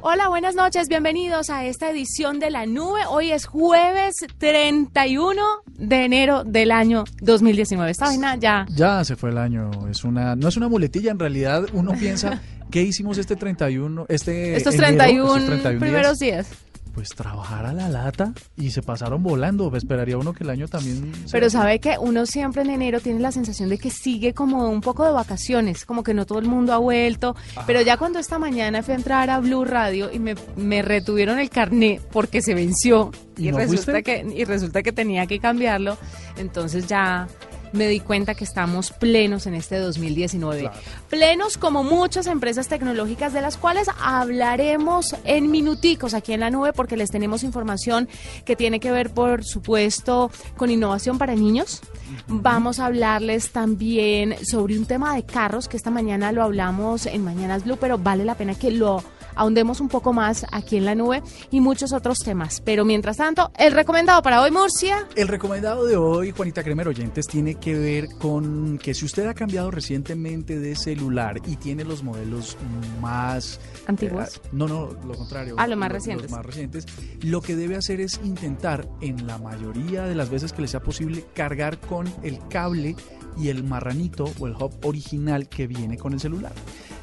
Hola, buenas noches, bienvenidos a esta edición de La Nube. Hoy es jueves 31 de enero del año 2019. Esta vaina ya... Ya se fue el año, es una, no es una muletilla, en realidad uno piensa, ¿qué hicimos este 31, este Estos enero, 31, estos 31 primeros días? días. Pues trabajar a la lata y se pasaron volando, esperaría uno que el año también... Pero sabe que uno siempre en enero tiene la sensación de que sigue como un poco de vacaciones, como que no todo el mundo ha vuelto. Pero ya cuando esta mañana fui a entrar a Blue Radio y me, me retuvieron el carné porque se venció ¿Y y, no resulta fuiste? que y resulta que tenía que cambiarlo, entonces ya me di cuenta que estamos plenos en este 2019. Claro. Plenos como muchas empresas tecnológicas de las cuales hablaremos en minuticos aquí en la nube porque les tenemos información que tiene que ver, por supuesto, con innovación para niños. Vamos a hablarles también sobre un tema de carros que esta mañana lo hablamos en Mañanas Blue, pero vale la pena que lo ahondemos un poco más aquí en la nube y muchos otros temas. Pero mientras tanto, el recomendado para hoy, Murcia. El recomendado de hoy, Juanita Kremer Oyentes, tiene que ver con que si usted ha cambiado recientemente de celular y tiene los modelos más Antiguos. eh, no, no, lo contrario. Ah, los más recientes. más recientes. Lo que debe hacer es intentar, en la mayoría de las veces que le sea posible, cargar con el cable y el marranito o el hub original que viene con el celular.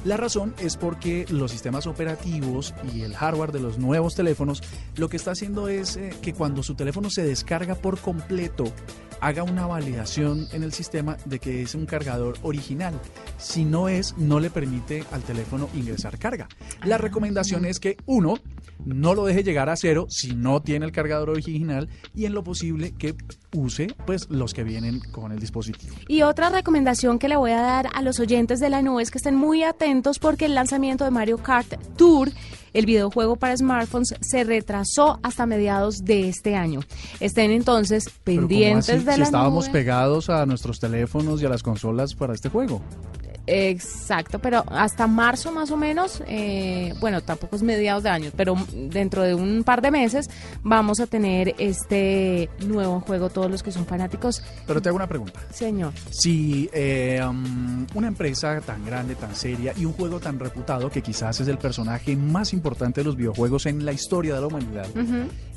La razón es porque los sistemas operativos y el hardware de los nuevos teléfonos lo que está haciendo es eh, que cuando su teléfono se descarga por completo, haga una validación en el sistema de que es un cargador original. Si no es, no le permite al teléfono ingresar carga. La recomendación es que uno, no lo deje llegar a cero si no tiene el cargador original y en lo posible que use pues los que vienen con el dispositivo. Y otra recomendación que le voy a dar a los oyentes de la nube es que estén muy atentos porque el lanzamiento de Mario Kart Tour, el videojuego para smartphones, se retrasó hasta mediados de este año. Estén entonces Pero ¿cómo pendientes de si la estábamos nube. pegados a nuestros teléfonos y a las consolas para este juego. Exacto, pero hasta marzo más o menos, eh, bueno, tampoco es mediados de año, pero dentro de un par de meses vamos a tener este nuevo juego, todos los que son fanáticos. Pero te hago una pregunta. Señor, Si eh, um, una empresa tan grande, tan seria y un juego tan reputado que quizás es el personaje más importante de los videojuegos en la historia de la humanidad.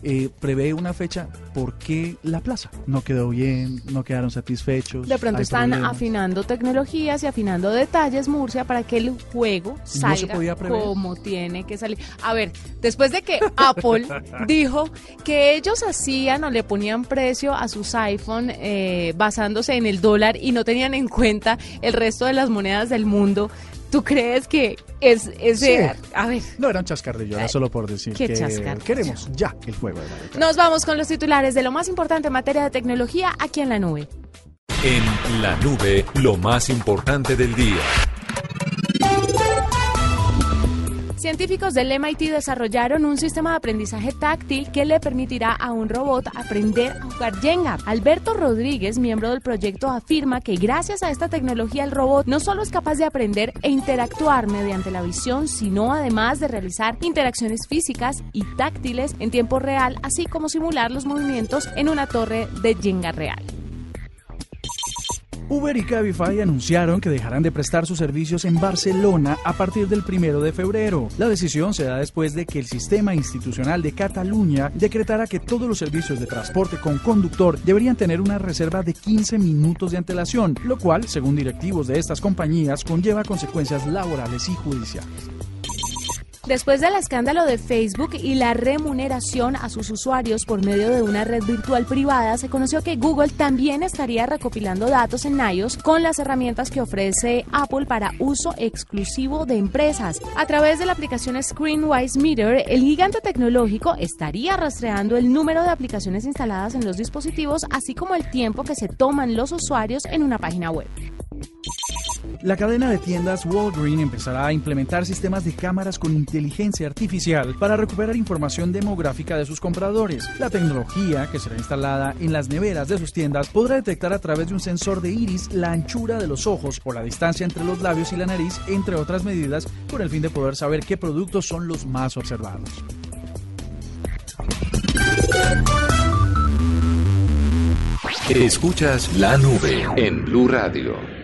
Eh, prevé una fecha, ¿por qué la plaza? ¿No quedó bien? ¿No quedaron satisfechos? de pronto ¿Hay están problemas? afinando tecnologías y afinando detalles, Murcia, para que el juego se salga podía prever? como tiene que salir. A ver, después de que Apple dijo que ellos hacían o le ponían precio a sus iPhone eh, basándose en el dólar y no tenían en cuenta el resto de las monedas del mundo, ¿tú crees que es ese... Sí. A ver, No era un chascarrillo, era solo por decir qué que chascarrillo. queremos ya el juego de Mario Kart. nos vamos con los titulares de lo más importante en materia de tecnología aquí en la nube. En la nube, lo más importante del día. Científicos del MIT desarrollaron un sistema de aprendizaje táctil que le permitirá a un robot aprender a jugar Jenga. Alberto Rodríguez, miembro del proyecto, afirma que gracias a esta tecnología el robot no solo es capaz de aprender e interactuar mediante la visión, sino además de realizar interacciones físicas y táctiles en tiempo real, así como simular los movimientos en una torre de Jenga real. Uber y Cabify anunciaron que dejarán de prestar sus servicios en Barcelona a partir del primero de febrero. La decisión se da después de que el sistema institucional de Cataluña decretara que todos los servicios de transporte con conductor deberían tener una reserva de 15 minutos de antelación, lo cual, según directivos de estas compañías, conlleva consecuencias laborales y judiciales. Después del escándalo de Facebook y la remuneración a sus usuarios por medio de una red virtual privada, se conoció que Google también estaría recopilando datos en iOS con las herramientas que ofrece Apple para uso exclusivo de empresas. A través de la aplicación Screenwise Meter, el gigante tecnológico estaría rastreando el número de aplicaciones instaladas en los dispositivos, así como el tiempo que se toman los usuarios en una página web. La cadena de tiendas Walgreens empezará a implementar sistemas de cámaras con inteligencia artificial para recuperar información demográfica de sus compradores. La tecnología, que será instalada en las neveras de sus tiendas, podrá detectar a través de un sensor de iris la anchura de los ojos o la distancia entre los labios y la nariz, entre otras medidas, con el fin de poder saber qué productos son los más observados. Escuchas la nube en Blue Radio.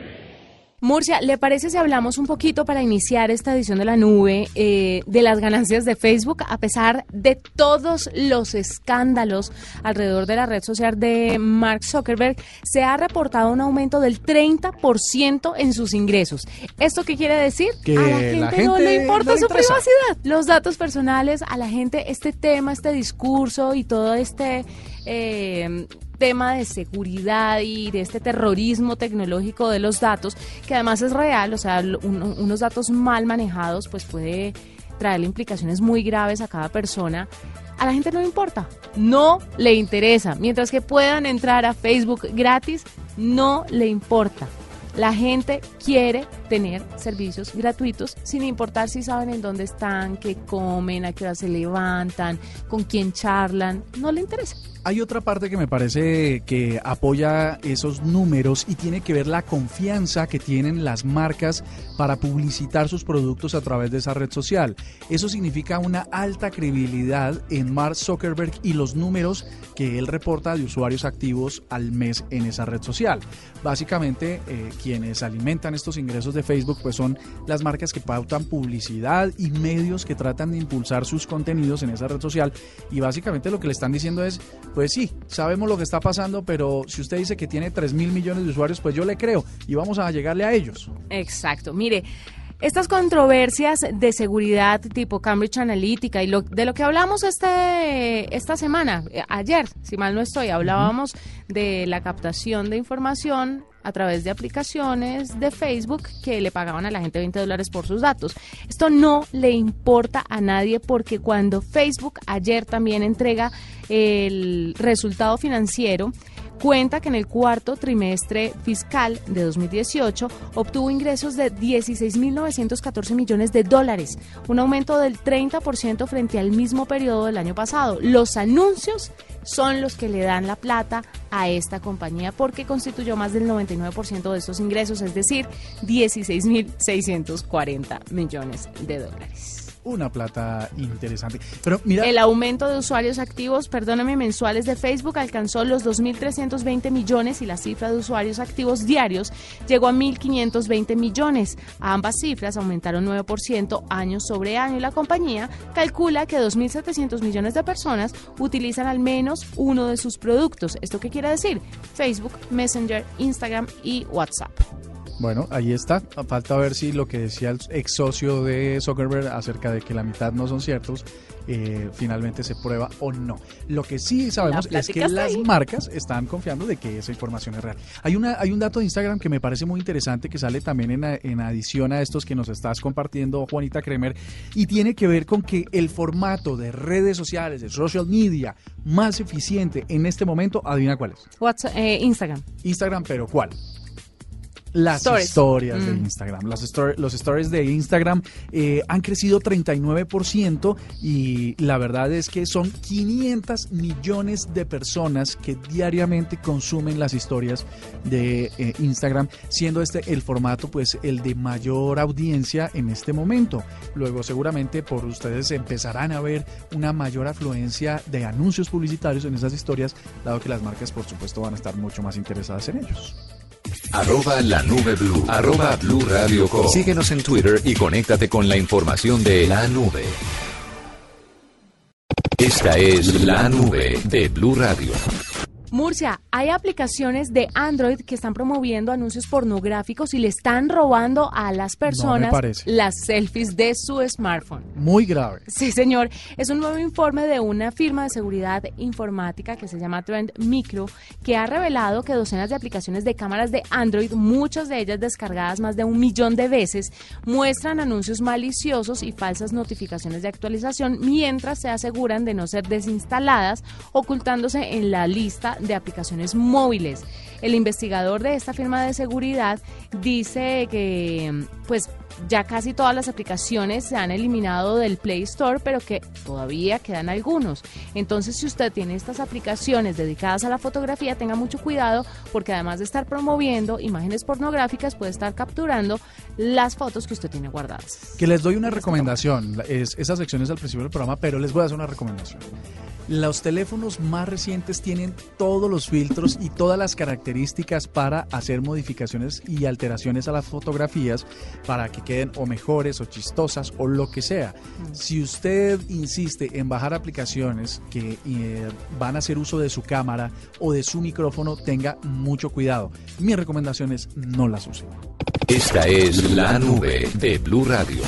Murcia, ¿le parece si hablamos un poquito para iniciar esta edición de la nube eh, de las ganancias de Facebook, a pesar de todos los escándalos alrededor de la red social de Mark Zuckerberg, se ha reportado un aumento del 30% en sus ingresos. ¿Esto qué quiere decir? Que a la gente, no le importa su privacidad, los datos personales, a la gente este tema, este discurso y todo este... Eh, tema de seguridad y de este terrorismo tecnológico de los datos, que además es real, o sea, unos datos mal manejados pues puede traerle implicaciones muy graves a cada persona. A la gente no le importa, no le interesa. Mientras que puedan entrar a Facebook gratis, no le importa. La gente quiere tener servicios gratuitos sin importar si saben en dónde están, qué comen, a qué hora se levantan, con quién charlan. No le interesa. Hay otra parte que me parece que apoya esos números y tiene que ver la confianza que tienen las marcas para publicitar sus productos a través de esa red social. Eso significa una alta credibilidad en Mark Zuckerberg y los números que él reporta de usuarios activos al mes en esa red social. Básicamente, eh, quienes alimentan estos ingresos de Facebook pues son las marcas que pautan publicidad y medios que tratan de impulsar sus contenidos en esa red social y básicamente lo que le están diciendo es pues sí, sabemos lo que está pasando, pero si usted dice que tiene 3 mil millones de usuarios, pues yo le creo y vamos a llegarle a ellos. Exacto, mire. Estas controversias de seguridad tipo Cambridge Analytica y lo, de lo que hablamos este, esta semana, eh, ayer, si mal no estoy, hablábamos de la captación de información a través de aplicaciones de Facebook que le pagaban a la gente 20 dólares por sus datos. Esto no le importa a nadie porque cuando Facebook ayer también entrega el resultado financiero, cuenta que en el cuarto trimestre fiscal de 2018 obtuvo ingresos de 16.914 millones de dólares, un aumento del 30% frente al mismo periodo del año pasado. Los anuncios son los que le dan la plata a esta compañía porque constituyó más del 99% de estos ingresos, es decir, 16.640 millones de dólares una plata interesante. Pero mira. El aumento de usuarios activos, perdóname, mensuales de Facebook alcanzó los 2.320 millones y la cifra de usuarios activos diarios llegó a 1.520 millones. Ambas cifras aumentaron 9% año sobre año y la compañía calcula que 2.700 millones de personas utilizan al menos uno de sus productos. ¿Esto qué quiere decir? Facebook, Messenger, Instagram y WhatsApp. Bueno, ahí está. Falta ver si lo que decía el ex socio de Zuckerberg acerca de que la mitad no son ciertos, eh, finalmente se prueba o no. Lo que sí sabemos es que las marcas están confiando de que esa información es real. Hay, una, hay un dato de Instagram que me parece muy interesante que sale también en, en adición a estos que nos estás compartiendo, Juanita Kremer, y tiene que ver con que el formato de redes sociales, de social media más eficiente en este momento, adivina cuál es. WhatsApp, eh, Instagram. Instagram, pero ¿cuál? Las historias de mm. Instagram. los stories de Instagram eh, han crecido 39% y la verdad es que son 500 millones de personas que diariamente consumen las historias de eh, Instagram, siendo este el formato pues el de mayor audiencia en este momento. Luego seguramente por ustedes empezarán a ver una mayor afluencia de anuncios publicitarios en esas historias, dado que las marcas por supuesto van a estar mucho más interesadas en ellos. Arroba la nube blue. Arroba blue radio Síguenos en Twitter y conéctate con la información de la nube. Esta es la nube de Blue Radio. Murcia, hay aplicaciones de Android que están promoviendo anuncios pornográficos y le están robando a las personas las selfies de su smartphone. Muy grave. Sí, señor. Es un nuevo informe de una firma de seguridad informática que se llama Trend Micro, que ha revelado que docenas de aplicaciones de cámaras de Android, muchas de ellas descargadas más de un millón de veces, muestran anuncios maliciosos y falsas notificaciones de actualización mientras se aseguran de no ser desinstaladas, ocultándose en la lista de aplicaciones móviles. El investigador de esta firma de seguridad dice que pues ya casi todas las aplicaciones se han eliminado del Play Store, pero que todavía quedan algunos. Entonces, si usted tiene estas aplicaciones dedicadas a la fotografía, tenga mucho cuidado porque además de estar promoviendo imágenes pornográficas, puede estar capturando las fotos que usted tiene guardadas. Que les doy una recomendación. Es, esa sección es al principio del programa, pero les voy a hacer una recomendación. Los teléfonos más recientes tienen todos los filtros y todas las características para hacer modificaciones y alteraciones a las fotografías para que queden o mejores o chistosas o lo que sea. Si usted insiste en bajar aplicaciones que eh, van a hacer uso de su cámara o de su micrófono, tenga mucho cuidado. Mi recomendación es no las use. Esta es la nube de Blue Radio.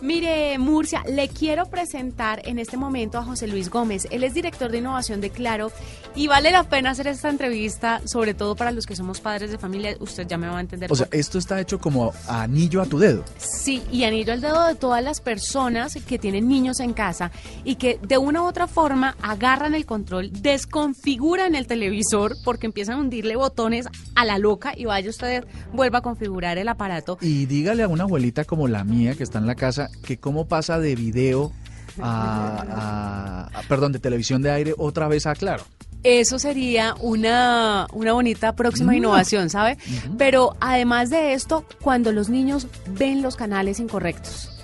Mire, Murcia, le quiero presentar en este momento a José Luis Gómez. Él es director de innovación de Claro y vale la pena hacer esta entrevista, sobre todo para los que somos padres de familia. Usted ya me va a entender. O sea, esto está hecho como anillo a tu dedo. Sí, y anillo al dedo de todas las personas que tienen niños en casa y que de una u otra forma agarran el control, desconfiguran el televisor porque empiezan a hundirle botones a la loca y vaya usted, vuelva a configurar el aparato. Y dígale a una abuelita como la mía que está en la casa que cómo pasa de video a, perdón, de televisión de aire otra vez a Claro. Eso sería una, una bonita próxima mm. innovación, ¿sabe? Pero además de esto, cuando los niños ven los canales incorrectos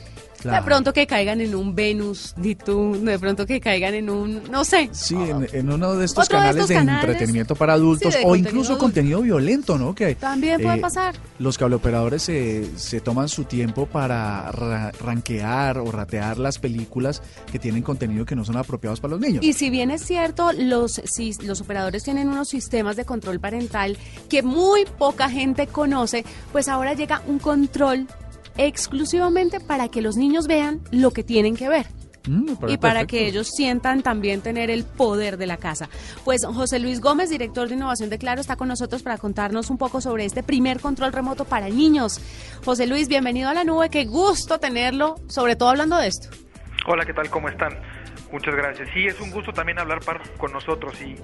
de pronto que caigan en un Venus, de pronto que caigan en un, no sé. Sí, en, uno de estos canales de, entretenimiento para adultos o incluso contenido violento, ¿no? Que también puede eh, pasar. Los cableoperadores se, se toman su tiempo para ranquear o ratear las películas que tienen contenido que no son apropiados para los niños. Y si bien es cierto, los, si, los operadores tienen unos sistemas de control parental que muy poca gente conoce, pues ahora llega un control exclusivamente para que los niños vean lo que tienen que ver. Mm, y para que ellos sientan también tener el poder de la casa. Pues José Luis Gómez, director de innovación de Claro, está con nosotros para contarnos un poco sobre este primer control remoto para niños. José Luis, bienvenido a la nube, qué gusto tenerlo, sobre todo hablando de esto. Hola, ¿qué tal? ¿Cómo están? Muchas gracias. Sí, es un gusto también hablar con nosotros y,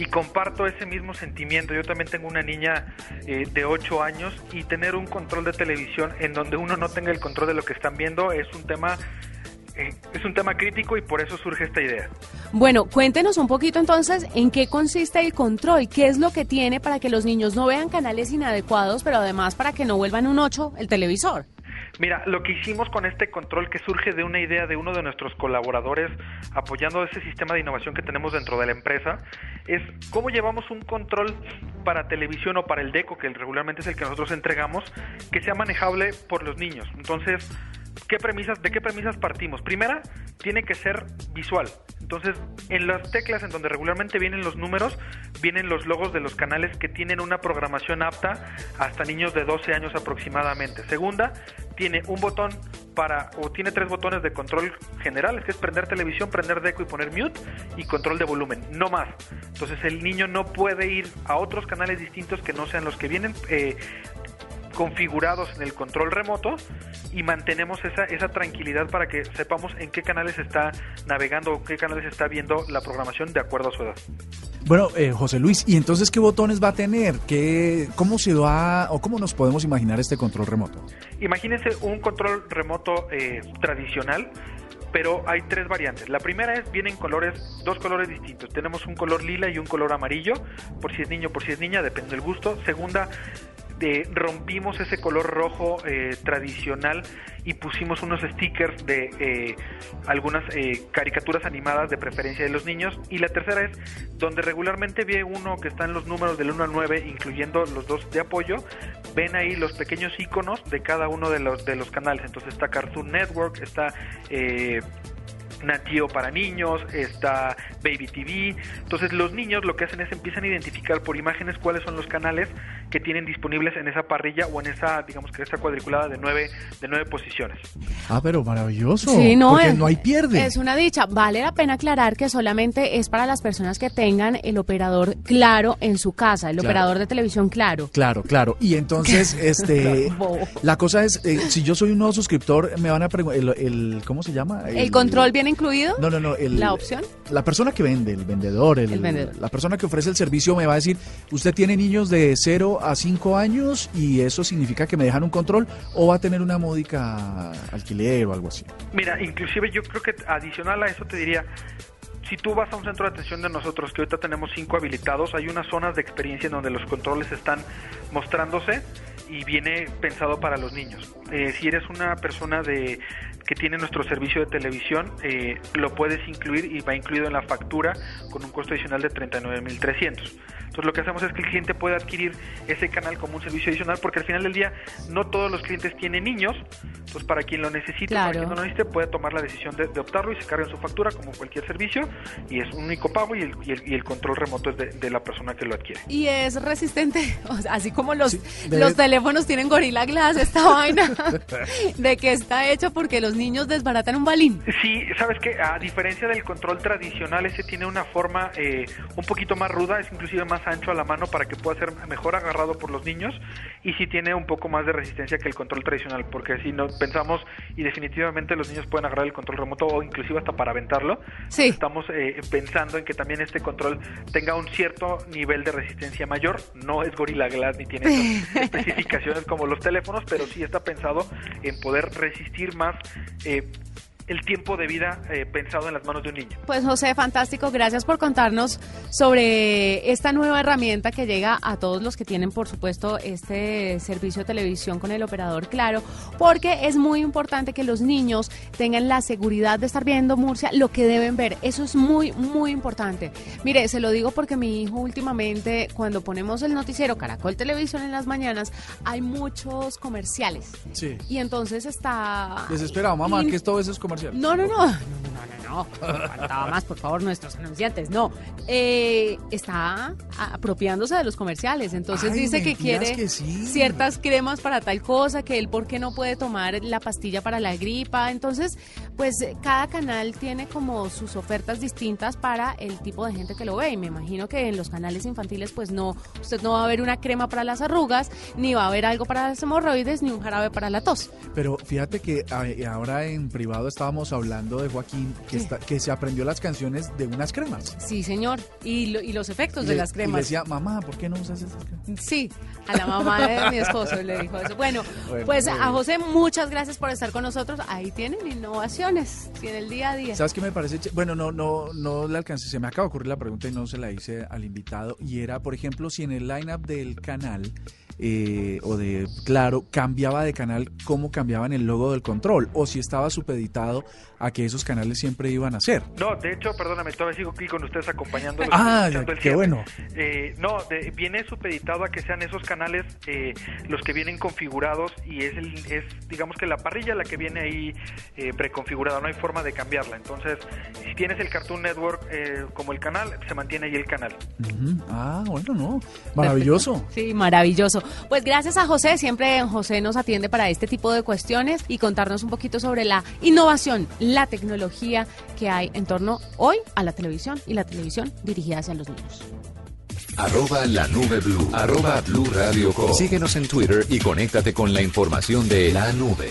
y, comparto ese mismo sentimiento. Yo también tengo una niña eh, de 8 años y tener un control de televisión en donde uno no tenga el control de lo que están viendo es un tema eh, es un tema crítico y por eso surge esta idea. Bueno, cuéntenos un poquito entonces en qué consiste el control, qué es lo que tiene para que los niños no vean canales inadecuados, pero además para que no vuelvan un 8 el televisor. Mira, lo que hicimos con este control que surge de una idea de uno de nuestros colaboradores apoyando ese sistema de innovación que tenemos dentro de la empresa es cómo llevamos un control para televisión o para el DECO, que regularmente es el que nosotros entregamos, que sea manejable por los niños. Entonces, ¿qué premisas, ¿de qué premisas partimos? Primera, tiene que ser visual. Entonces, en las teclas en donde regularmente vienen los números, vienen los logos de los canales que tienen una programación apta hasta niños de 12 años aproximadamente. Segunda, tiene un botón para, o tiene tres botones de control general, que es prender televisión, prender deco y poner mute, y control de volumen, no más. Entonces el niño no puede ir a otros canales distintos que no sean los que vienen eh, configurados en el control remoto y mantenemos esa, esa tranquilidad para que sepamos en qué canales está navegando o qué canales está viendo la programación de acuerdo a su edad. Bueno, eh, José Luis, ¿y entonces qué botones va a tener? ¿Qué, ¿Cómo se va o cómo nos podemos imaginar este control remoto? Imagínense un control remoto eh, tradicional pero hay tres variantes. La primera es, vienen colores, dos colores distintos. Tenemos un color lila y un color amarillo, por si es niño, por si es niña, depende del gusto. Segunda, rompimos ese color rojo eh, tradicional y pusimos unos stickers de eh, algunas eh, caricaturas animadas de preferencia de los niños. Y la tercera es donde regularmente ve uno que están los números del 1 al 9, incluyendo los dos de apoyo, ven ahí los pequeños iconos de cada uno de los, de los canales. Entonces está Cartoon Network, está Natio para niños, está Baby TV. Entonces los niños lo que hacen es empiezan a identificar por imágenes cuáles son los canales que tienen disponibles en esa parrilla o en esa, digamos que esta cuadriculada de nueve, de nueve posiciones. Ah, pero maravilloso. Sí, no, porque es- no hay pierde. Es una dicha. Vale la pena aclarar que solamente es para las personas que tengan el operador claro en su casa, el Claro. operador de televisión claro. Claro, claro. Y entonces, este, Bobo. la cosa es, eh, si yo soy un nuevo suscriptor, me van a preguntar, el, el- ¿cómo se llama? ¿El control viene incluido? No, no, no. el- ¿La opción? La persona que vende, el vendedor, el, El vendedor. la persona que ofrece el servicio me va a decir, usted tiene niños de 0 a 5 años y eso significa que me dejan un control o va a tener una módica alquiler o algo así. Mira, inclusive yo creo que adicional a eso te diría, si tú vas a un centro de atención de nosotros, que ahorita tenemos cinco habilitados, hay unas zonas de experiencia en donde los controles están mostrándose y viene pensado para los niños. Eh, si eres una persona de que tiene nuestro servicio de televisión, eh, lo puedes incluir y va incluido en la factura con un costo adicional de 39.300. Entonces lo que hacemos es que el cliente puede adquirir ese canal como un servicio adicional porque al final del día no todos los clientes tienen niños, entonces para quien lo necesite, Claro. para quien no lo necesite puede tomar la decisión de, de optarlo y se carga en su factura como cualquier servicio y es un único pago y el, y el, y el control remoto es de, de la persona que lo adquiere. Y es resistente, o sea, así como los, Sí, los teléfonos tienen Gorilla Glass, esta vaina, de que está hecho porque los niños desbaratan un balín. Sí, sabes que a diferencia del control tradicional, ese tiene una forma eh, un poquito más ruda, es inclusive más ancho a la mano para que pueda ser mejor agarrado por los niños y sí tiene un poco más de resistencia que el control tradicional, porque si no pensamos y definitivamente los niños pueden agarrar el control remoto o inclusive hasta para aventarlo, Sí. estamos eh, pensando en que también este control tenga un cierto nivel de resistencia mayor, no es Gorilla Glass ni tiene esas especificaciones como los teléfonos, pero sí está pensado en poder resistir más eh, el tiempo de vida eh, pensado en las manos de un niño. Pues José, fantástico, gracias por contarnos sobre esta nueva herramienta que llega a todos los que tienen, por supuesto, este servicio de televisión con el operador Claro, porque es muy importante que los niños tengan la seguridad de estar viendo Murcia lo que deben ver. Eso es muy, muy importante. Mire, se lo digo porque mi hijo últimamente, cuando ponemos el noticiero Caracol Televisión en las mañanas, hay muchos comerciales. Sí. Y entonces está... Desesperado, mamá, que todo eso es comercial. No, no, no, no, no, no, no. Faltaba más, por favor, nuestros anunciantes. No, Eh, está apropiándose de los comerciales. Entonces Ay, dice que quiere que sí. ciertas cremas para tal cosa, que él por qué no puede tomar la pastilla para la gripa. Entonces, pues cada canal tiene como sus ofertas distintas para el tipo de gente que lo ve. Y me imagino que en los canales infantiles, pues no, usted no va a ver una crema para las arrugas, ni va a haber algo para las hemorroides, ni un jarabe para la tos. Pero fíjate que a- ahora en privado estábamos hablando de Joaquín que, está- que se aprendió las canciones de unas cremas. Sí, señor. Y, lo- y los efectos Y de le- las Y cremas. decía, mamá, ¿por qué no usas esas cremas? Sí, a la mamá de mi esposo le dijo eso. Bueno, Bueno, pues a. José, muchas gracias por estar con nosotros. Ahí tienen innovaciones, tiene el día a día. ¿Sabes qué me parece? Bueno, no, no, no le alcancé. Se me acaba de ocurrir la pregunta y no se la hice al invitado. Y era, por ejemplo, si en el lineup del canal eh, o de Claro cambiaba de canal, ¿cómo cambiaban el logo del control? O si estaba supeditado a que esos canales siempre iban a ser. No, de hecho, perdóname, todavía sigo aquí con ustedes acompañándolos. Ah, qué cierre. bueno. Eh, no, de- viene supeditado a que sean esos canales eh, los que vienen configurados y es, el, es, digamos que la parrilla la que viene ahí eh, preconfigurada, no hay forma de cambiarla. Entonces, si tienes el Cartoon Network eh, como el canal, se mantiene ahí el canal. Ah, bueno, no. Maravilloso. Sí, maravilloso. Pues gracias a José, siempre José nos atiende para este tipo de cuestiones y contarnos un poquito sobre la innovación, la tecnología que hay en torno hoy a la televisión y la televisión dirigida hacia los niños. Arroba la nube blue. Arroba blue radio com. Síguenos en Twitter y conéctate con la información de la nube.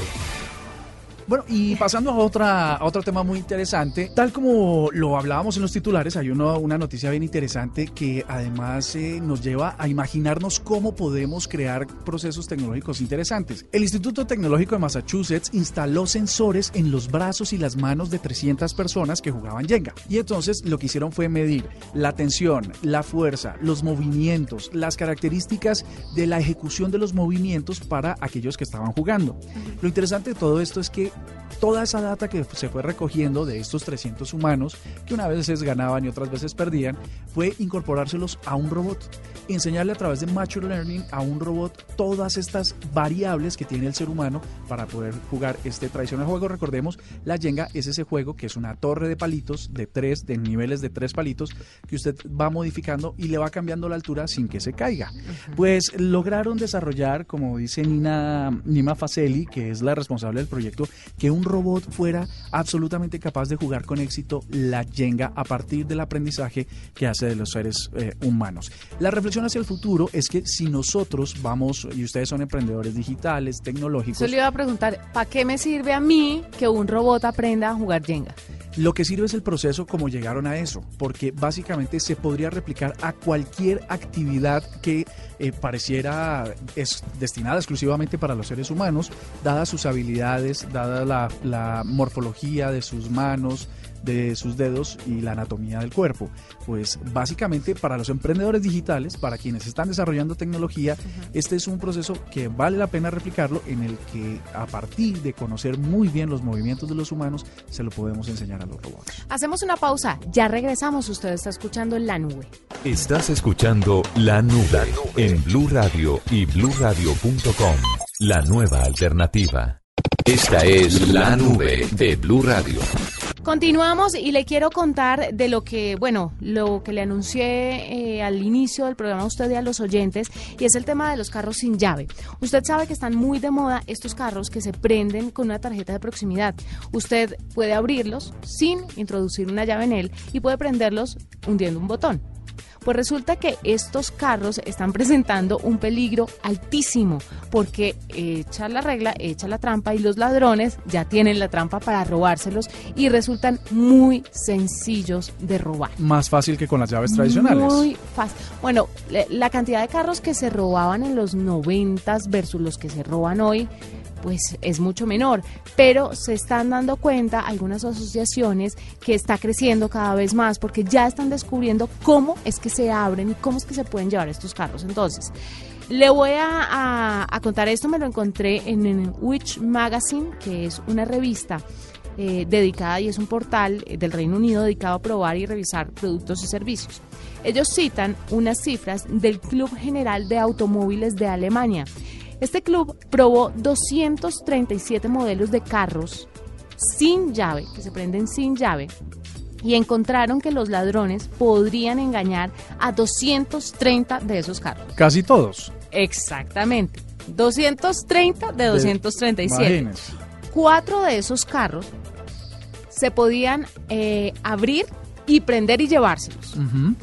Bueno, y pasando a, otra, a otro tema muy interesante, tal como lo hablábamos en los titulares, hay uno- una noticia bien interesante que además eh, nos lleva a imaginarnos cómo podemos crear procesos tecnológicos interesantes. El Instituto Tecnológico de Massachusetts instaló sensores en los brazos y las manos de 300 personas que jugaban Jenga. Y entonces lo que hicieron fue medir la tensión, la fuerza, los movimientos, las características de la ejecución de los movimientos para aquellos que estaban jugando. Lo interesante de todo esto es que toda esa data que se fue recogiendo de estos 300 humanos, que una veces ganaban y otras veces perdían, fue incorporárselos a un robot. Enseñarle a través de Mature Learning a un robot todas estas variables que tiene el ser humano para poder jugar este tradicional juego. Recordemos, la Jenga es ese juego que es una torre de palitos de tres, de niveles de tres palitos, que usted va modificando y le va cambiando la altura sin que se caiga. Pues lograron desarrollar, como dice Nina, Nima Faceli, que es la responsable del proyecto, que un robot fuera absolutamente capaz de jugar con éxito la Jenga a partir del aprendizaje que hace de los seres eh, humanos. La reflexión hacia el futuro es que si nosotros vamos, y ustedes son emprendedores digitales, tecnológicos. Yo le iba a preguntar, ¿para qué me sirve a mí que un robot aprenda a jugar Jenga? Lo que sirve es el proceso como llegaron a eso, porque básicamente se podría replicar a cualquier actividad que eh, pareciera es destinada exclusivamente para los seres humanos, dadas sus habilidades, la morfología de sus manos, de sus dedos y la anatomía del cuerpo. Pues básicamente para los emprendedores digitales, para quienes están desarrollando tecnología, este es un proceso que vale la pena replicarlo en el que a partir de conocer muy bien los movimientos de los humanos, se lo podemos enseñar a los robots. Hacemos una pausa, ya regresamos, usted está escuchando La Nube. Estás escuchando La Nube, en Blue Radio y bluradio.com, la nueva alternativa. Esta es La Nube de Blue Radio. Continuamos y le quiero contar de lo que, bueno, lo que le anuncié eh, al inicio del programa a usted y a los oyentes, y es el tema de los carros sin llave. Usted sabe que están muy de moda estos carros que se prenden con una tarjeta de proximidad. Usted puede abrirlos sin introducir una llave en él y puede prenderlos hundiendo un botón. Pues resulta que estos carros están presentando un peligro altísimo porque echa la regla, echa la trampa y los ladrones ya tienen la trampa para robárselos y resultan muy sencillos de robar. Más fácil que con las llaves tradicionales. Muy fácil. Bueno, la cantidad de carros que se robaban en los noventas versus los que se roban hoy pues es mucho menor, pero se están dando cuenta algunas asociaciones que está creciendo cada vez más porque ya están descubriendo cómo es que se abren y cómo es que se pueden llevar estos carros. Entonces, le voy a, contar esto, me lo encontré en, en Witch Magazine, que es una revista eh, dedicada y es un portal del Reino Unido dedicado a probar y revisar productos y servicios. Ellos citan unas cifras del Club General de Automóviles de Alemania este club probó 237 modelos de carros sin llave, que se prenden sin llave, y encontraron que los ladrones podrían engañar a 230 de esos carros. Casi todos. Exactamente. 230 de 237. Cuatro de esos carros se podían eh, abrir y prender y llevárselos.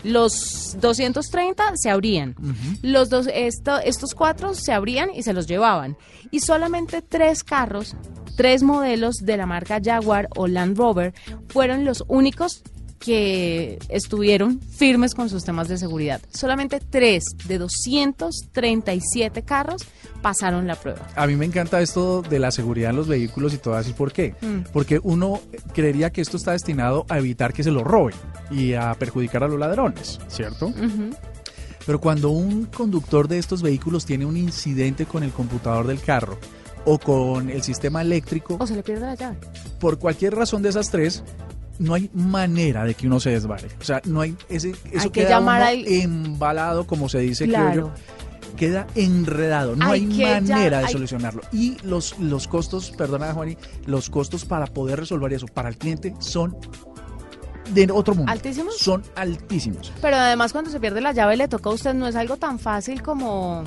Los 230 se abrían. Los dos, estos cuatro se abrían y se los llevaban. Y solamente tres carros, tres modelos de la marca Jaguar o Land Rover fueron los únicos que estuvieron firmes con sus temas de seguridad. Solamente tres de 237 carros pasaron la prueba. A mí me encanta esto de la seguridad en los vehículos y todo así. ¿Por qué? Mm. Porque uno creería que esto está destinado a evitar que se lo roben y a perjudicar a los ladrones, ¿cierto? Pero cuando un conductor de estos vehículos tiene un incidente con el computador del carro, o con el sistema eléctrico. O se le pierde la llave. Por cualquier razón de esas tres, no hay manera de que uno se desvare. O sea, no hay ese eso que queda llamar embalado, como se dice, claro. queda enredado. No hay, manera de solucionarlo. Y los, los costos, perdona, Juani, los costos para poder resolver eso para el cliente son de otro mundo. ¿Altísimos? Son altísimos. Pero además cuando se pierde la llave le toca a usted, no es algo tan fácil como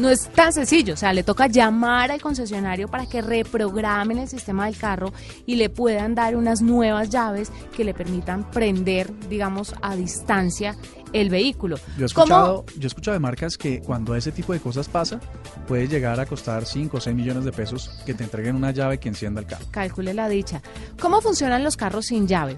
no es tan sencillo, o sea, le toca llamar al concesionario para que reprogramen el sistema del carro y le puedan dar unas nuevas llaves que le permitan prender, digamos, a distancia el vehículo. Yo he escuchado, yo he escuchado de marcas que cuando ese tipo de cosas pasa, puede llegar a costar 5 o 6 millones de pesos que te entreguen una llave que encienda el carro. Calcule la dicha. ¿Cómo funcionan los carros sin llave?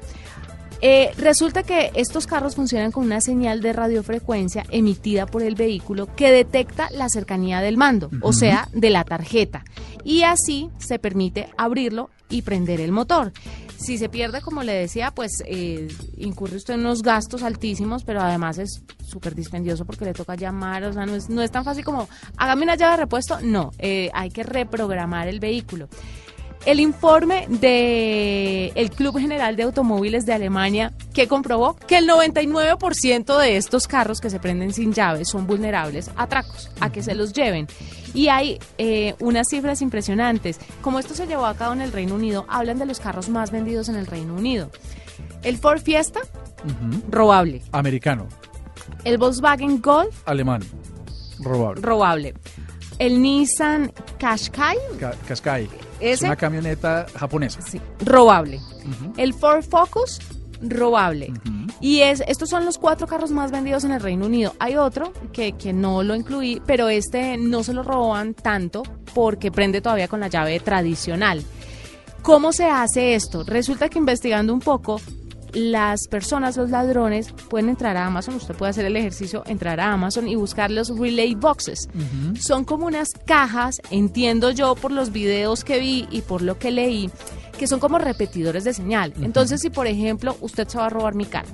Eh, resulta que estos carros funcionan con una señal de radiofrecuencia emitida por el vehículo que detecta la cercanía del mando, o sea, de la tarjeta. Y así se permite abrirlo y prender el motor. Si se pierde, como le decía, pues eh, incurre usted en unos gastos altísimos, pero además es súper dispendioso porque le toca llamar, o sea, no es, no es tan fácil como, hágame una llave de repuesto, no, eh, hay que reprogramar el vehículo. El informe del el Club General de Automóviles de Alemania que comprobó que el 99% de estos carros que se prenden sin llave son vulnerables a atracos, a que se los lleven. Y hay eh, unas cifras impresionantes. Como esto se llevó a cabo en el Reino Unido, hablan de los carros más vendidos en el Reino Unido. El Ford Fiesta, robable. Americano. El Volkswagen Golf, Alemán. Robable. robable. El Nissan Qashqai, Qashqai. Es una camioneta japonesa. sí, robable. El Ford Focus, robable. Y es, estos son los cuatro carros más vendidos en el Reino Unido. Hay otro que, que no lo incluí, pero este no se lo roban tanto porque prende todavía con la llave tradicional. ¿Cómo se hace esto? Resulta que investigando un poco, las personas, los ladrones, pueden entrar a Amazon, usted puede hacer el ejercicio, entrar a Amazon y buscar los relay boxes. Son como unas cajas, entiendo yo por los videos que vi y por lo que leí, que son como repetidores de señal. Entonces, si por ejemplo usted se va a robar mi carro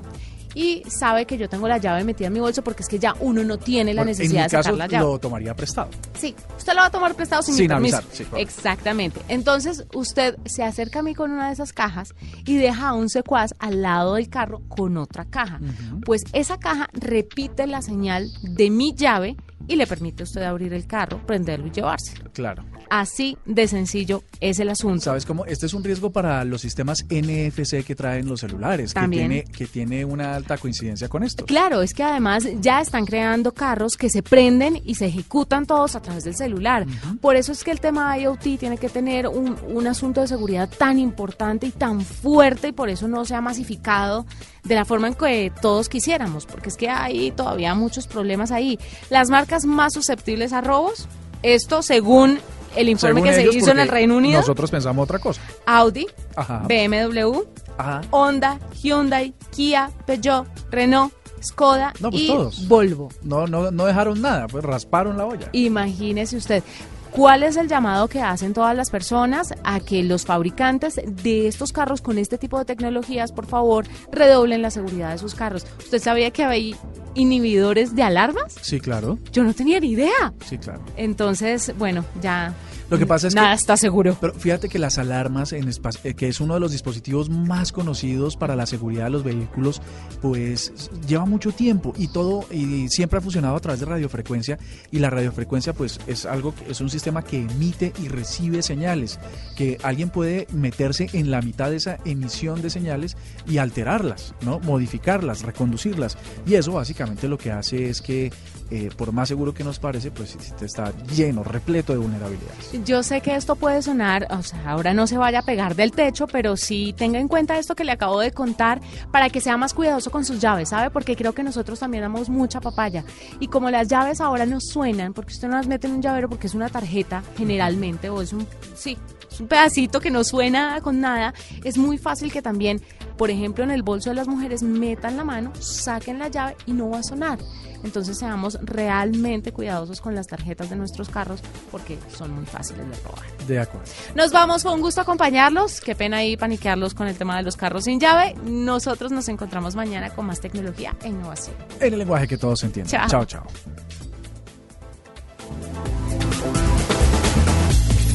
y sabe que yo tengo la llave metida en mi bolso porque es que ya uno no tiene la necesidad en mi de sacar caso la llave. lo tomaría prestado. Sí, usted lo va a tomar prestado sin, mi Sin permiso. avisar, sí. Exactamente. Entonces, usted se acerca a mí con una de esas cajas y deja a un secuaz al lado del carro con otra caja. Pues esa caja repite la señal de mi llave y le permite a usted abrir el carro, prenderlo y llevárselo. Claro. Así de sencillo es el asunto. ¿Sabes cómo? Este es un riesgo para los sistemas NFC que traen los celulares, que También. tiene, que tiene una alta coincidencia con esto. Claro, es que además ya están creando carros que se prenden y se ejecutan todos a través del celular. Por eso es que el tema IoT tiene que tener un, un asunto de seguridad tan importante y tan fuerte y por eso no se ha masificado de la forma en que todos quisiéramos, porque es que hay todavía muchos problemas ahí. Las marcas más susceptibles a robos, esto según el informe Según que ellos, se hizo en el Reino Unido, Nosotros pensamos otra cosa. Audi, Ajá. BMW, Ajá. Honda, Hyundai, Kia, Peugeot, Renault, Skoda No, pues y todos. Volvo. No, no, no dejaron nada, pues rasparon la olla. Imagínese usted. ¿Cuál es el llamado que hacen todas las personas a que los fabricantes de estos carros con este tipo de tecnologías, por favor, redoblen la seguridad de sus carros? ¿Usted sabía que hay inhibidores de alarmas? Sí, claro. Yo no tenía ni idea. Sí, claro. Entonces, bueno, ya Lo que pasa es nada que está seguro. Pero fíjate que las alarmas, en eh, que es uno de los dispositivos más conocidos para la seguridad de los vehículos, pues lleva mucho tiempo y todo y siempre ha funcionado a través de radiofrecuencia y la radiofrecuencia pues es algo que es un sistema que emite y recibe señales, que alguien puede meterse en la mitad de esa emisión de señales y alterarlas, ¿no? Modificarlas, reconducirlas y eso básicamente lo que hace es que eh, por más seguro que nos parece, pues está lleno, repleto de vulnerabilidades. Yo sé que esto puede sonar, o sea, ahora no se vaya a pegar del techo, pero sí tenga en cuenta esto que le acabo de contar para que sea más cuidadoso con sus llaves, ¿sabe? Porque creo que nosotros también damos mucha papaya. Y como las llaves ahora no suenan, porque usted no las mete en un llavero porque es una tarjeta generalmente, o es un, sí, es un pedacito que no suena con nada, es muy fácil que también, por ejemplo, en el bolso de las mujeres metan la mano, saquen la llave y no va a sonar. Entonces seamos realmente cuidadosos con las tarjetas de nuestros carros porque son muy fáciles de robar. De acuerdo. Nos vamos, fue un gusto acompañarlos. Qué pena ahí paniquearlos con el tema de los carros sin llave. Nosotros nos encontramos mañana con más tecnología e innovación. En el lenguaje que todos entienden. Chao. chao. chao.